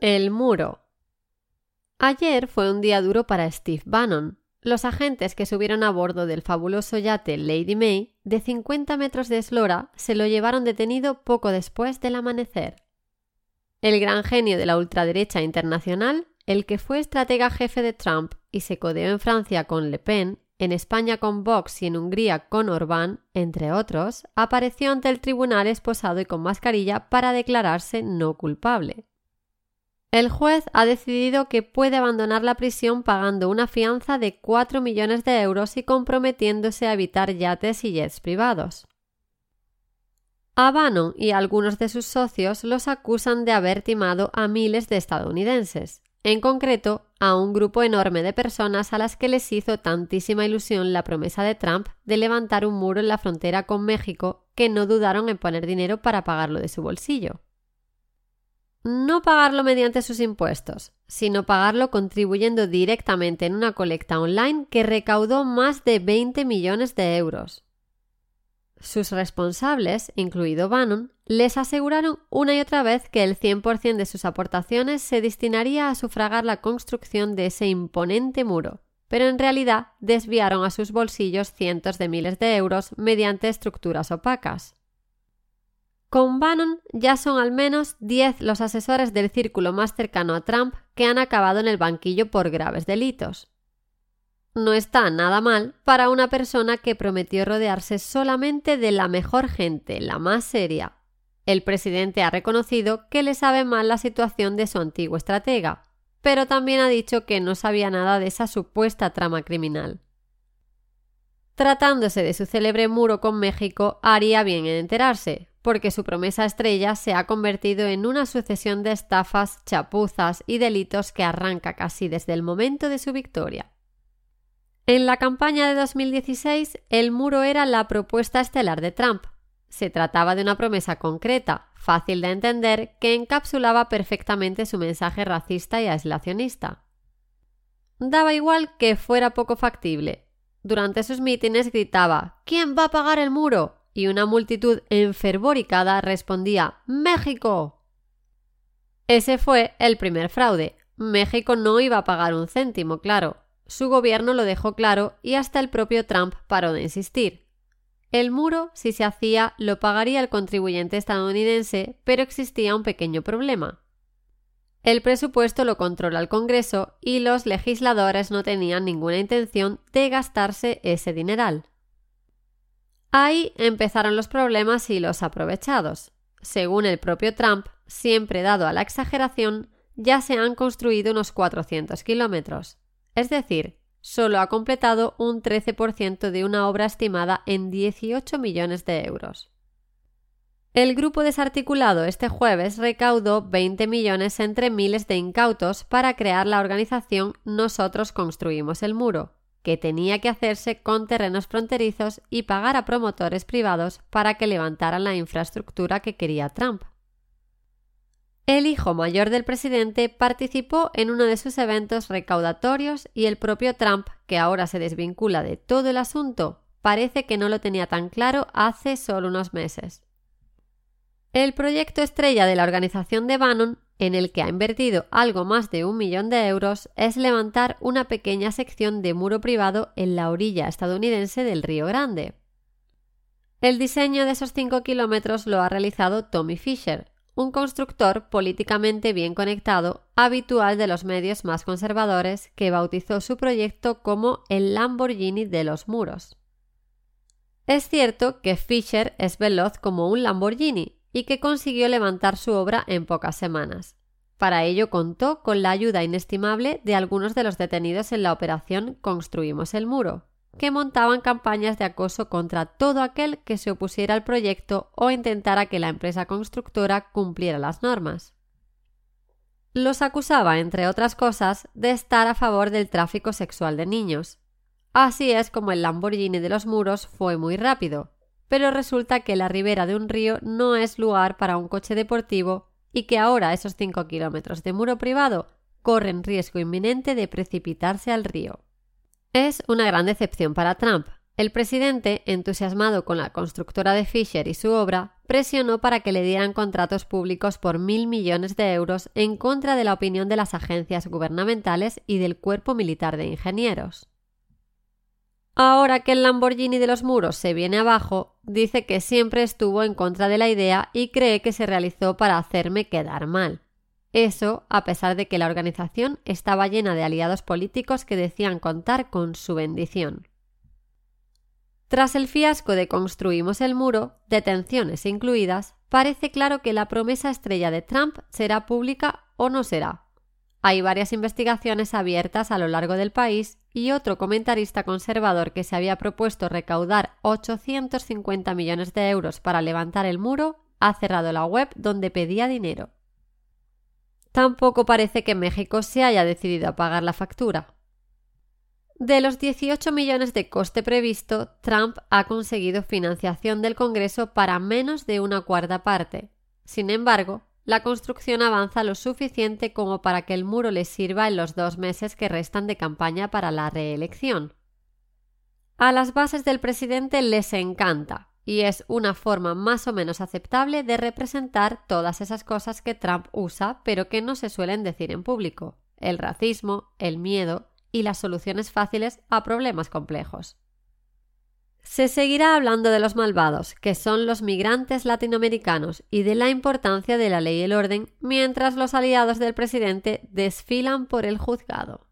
El muro. Ayer fue un día duro para Steve Bannon. Los agentes que subieron a bordo del fabuloso yate Lady May, de 50 metros de eslora, se lo llevaron detenido poco después del amanecer. El gran genio de la ultraderecha internacional, el que fue estratega jefe de Trump y se codeó en Francia con Le Pen, en España con Vox y en Hungría con Orbán, entre otros, apareció ante el tribunal esposado y con mascarilla para declararse no culpable. El juez ha decidido que puede abandonar la prisión pagando una fianza de 4 millones de euros y comprometiéndose a evitar yates y jets privados. A Bannon y algunos de sus socios los acusan de haber timado a miles de estadounidenses, en concreto a un grupo enorme de personas a las que les hizo tantísima ilusión la promesa de Trump de levantar un muro en la frontera con México que no dudaron en poner dinero para pagarlo de su bolsillo. No pagarlo mediante sus impuestos, sino pagarlo contribuyendo directamente en una colecta online que recaudó más de 20 millones de euros. Sus responsables, incluido Bannon, les aseguraron una y otra vez que el 100% de sus aportaciones se destinaría a sufragar la construcción de ese imponente muro, pero en realidad desviaron a sus bolsillos cientos de miles de euros mediante estructuras opacas. Con Bannon ya son al menos 10 los asesores del círculo más cercano a Trump que han acabado en el banquillo por graves delitos. No está nada mal para una persona que prometió rodearse solamente de la mejor gente, la más seria. El presidente ha reconocido que le sabe mal la situación de su antiguo estratega, pero también ha dicho que no sabía nada de esa supuesta trama criminal. Tratándose de su célebre muro con México, haría bien en enterarse, porque su promesa estrella se ha convertido en una sucesión de estafas, chapuzas y delitos que arranca casi desde el momento de su victoria. En la campaña de 2016, el muro era la propuesta estelar de Trump. Se trataba de una promesa concreta, fácil de entender, que encapsulaba perfectamente su mensaje racista y aislacionista. Daba igual que fuera poco factible. Durante sus mítines gritaba ¿Quién va a pagar el muro? y una multitud enfervoricada respondía México. Ese fue el primer fraude. México no iba a pagar un céntimo, claro. Su gobierno lo dejó claro y hasta el propio Trump paró de insistir. El muro, si se hacía, lo pagaría el contribuyente estadounidense, pero existía un pequeño problema. El presupuesto lo controla el Congreso y los legisladores no tenían ninguna intención de gastarse ese dineral. Ahí empezaron los problemas y los aprovechados. Según el propio Trump, siempre dado a la exageración, ya se han construido unos 400 kilómetros es decir, solo ha completado un 13% de una obra estimada en 18 millones de euros. El grupo desarticulado este jueves recaudó 20 millones entre miles de incautos para crear la organización Nosotros Construimos el Muro, que tenía que hacerse con terrenos fronterizos y pagar a promotores privados para que levantaran la infraestructura que quería Trump. El hijo mayor del presidente participó en uno de sus eventos recaudatorios y el propio Trump, que ahora se desvincula de todo el asunto, parece que no lo tenía tan claro hace solo unos meses. El proyecto estrella de la organización de Bannon, en el que ha invertido algo más de un millón de euros, es levantar una pequeña sección de muro privado en la orilla estadounidense del Río Grande. El diseño de esos cinco kilómetros lo ha realizado Tommy Fisher, un constructor políticamente bien conectado, habitual de los medios más conservadores, que bautizó su proyecto como el Lamborghini de los muros. Es cierto que Fisher es veloz como un Lamborghini y que consiguió levantar su obra en pocas semanas. Para ello contó con la ayuda inestimable de algunos de los detenidos en la operación Construimos el Muro, que montaban campañas de acoso contra todo aquel que se opusiera al proyecto o intentara que la empresa constructora cumpliera las normas. Los acusaba, entre otras cosas, de estar a favor del tráfico sexual de niños. Así es como el Lamborghini de los muros fue muy rápido, pero resulta que la ribera de un río no es lugar para un coche deportivo y que ahora esos 5 kilómetros de muro privado corren riesgo inminente de precipitarse al río. Es una gran decepción para Trump. El presidente, entusiasmado con la constructora de Fisher y su obra, presionó para que le dieran contratos públicos por mil millones de euros en contra de la opinión de las agencias gubernamentales y del cuerpo militar de ingenieros. Ahora que el Lamborghini de los muros se viene abajo, dice que siempre estuvo en contra de la idea y cree que se realizó para hacerme quedar mal. Eso a pesar de que la organización estaba llena de aliados políticos que decían contar con su bendición. Tras el fiasco de construimos el muro, detenciones incluidas, parece claro que la promesa estrella de Trump será pública o no será. Hay varias investigaciones abiertas a lo largo del país y otro comentarista conservador que se había propuesto recaudar 850 millones de euros para levantar el muro ha cerrado la web donde pedía dinero. Tampoco parece que México se haya decidido a pagar la factura. De los 18 millones de coste previsto, Trump ha conseguido financiación del Congreso para menos de una cuarta parte. Sin embargo, la construcción avanza lo suficiente como para que el muro le sirva en los dos meses que restan de campaña para la reelección. A las bases del presidente les encanta, y es una forma más o menos aceptable de representar todas esas cosas que Trump usa pero que no se suelen decir en público el racismo, el miedo, y las soluciones fáciles a problemas complejos. Se seguirá hablando de los malvados, que son los migrantes latinoamericanos, y de la importancia de la ley y el orden, mientras los aliados del presidente desfilan por el juzgado.